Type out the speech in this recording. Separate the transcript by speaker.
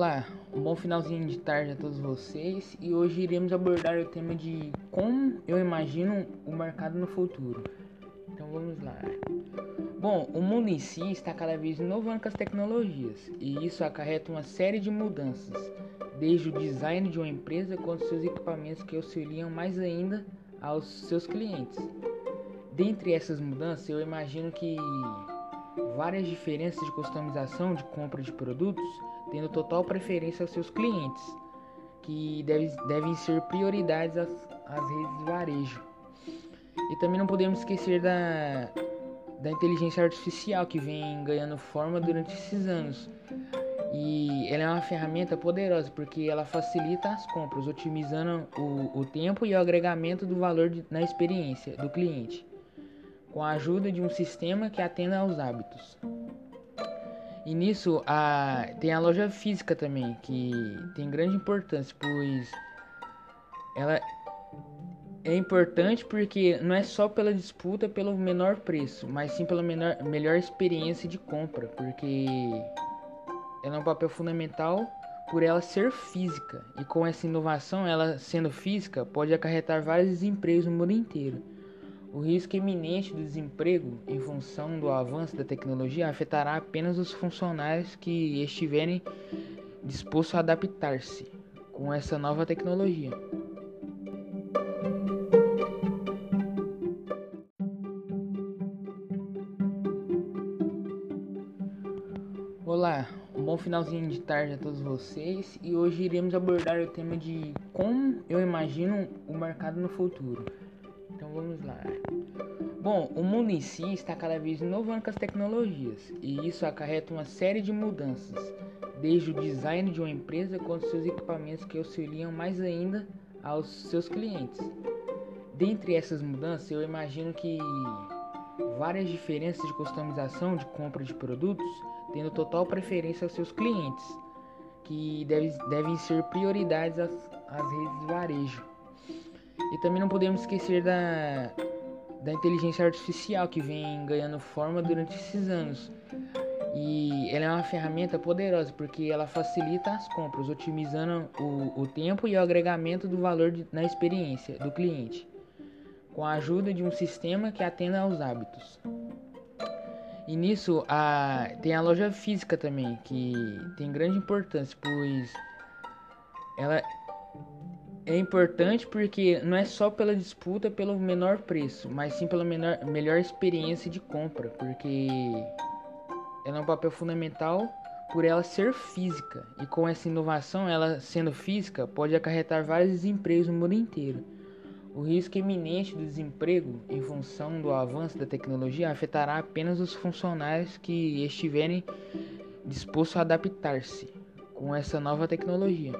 Speaker 1: Olá, um bom finalzinho de tarde a todos vocês e hoje iremos abordar o tema de como eu imagino o mercado no futuro. Então vamos lá. Bom, o mundo em si está cada vez inovando com as tecnologias e isso acarreta uma série de mudanças, desde o design de uma empresa quanto seus equipamentos que auxiliam mais ainda aos seus clientes. Dentre essas mudanças, eu imagino que várias diferenças de customização de compra de produtos, tendo total preferência aos seus clientes, que deve, devem ser prioridades às, às redes de varejo. E também não podemos esquecer da, da inteligência artificial que vem ganhando forma durante esses anos. E ela é uma ferramenta poderosa porque ela facilita as compras, otimizando o, o tempo e o agregamento do valor de, na experiência do cliente com a ajuda de um sistema que atenda aos hábitos. E nisso a, tem a loja física também, que tem grande importância, pois ela é importante porque não é só pela disputa pelo menor preço, mas sim pela menor, melhor experiência de compra, porque ela é um papel fundamental por ela ser física. E com essa inovação, ela sendo física, pode acarretar vários desempregos no mundo inteiro. O risco iminente do desemprego em função do avanço da tecnologia afetará apenas os funcionários que estiverem dispostos a adaptar-se com essa nova tecnologia. Olá, um bom finalzinho de tarde a todos vocês e hoje iremos abordar o tema de como eu imagino o mercado no futuro. Então vamos lá. Bom, o mundo em si está cada vez inovando com as tecnologias e isso acarreta uma série de mudanças, desde o design de uma empresa quanto seus equipamentos que auxiliam mais ainda aos seus clientes. Dentre essas mudanças, eu imagino que várias diferenças de customização de compra de produtos, tendo total preferência aos seus clientes, que deve, devem ser prioridades às, às redes de varejo. E também não podemos esquecer da, da inteligência artificial que vem ganhando forma durante esses anos. E ela é uma ferramenta poderosa porque ela facilita as compras, otimizando o, o tempo e o agregamento do valor de, na experiência do cliente, com a ajuda de um sistema que atenda aos hábitos. E nisso a, tem a loja física também, que tem grande importância, pois ela é importante porque não é só pela disputa pelo menor preço, mas sim pela menor, melhor experiência de compra, porque ela é um papel fundamental por ela ser física e com essa inovação, ela sendo física, pode acarretar vários desempregos no mundo inteiro. O risco iminente do desemprego em função do avanço da tecnologia afetará apenas os funcionários que estiverem dispostos a adaptar-se com essa nova tecnologia.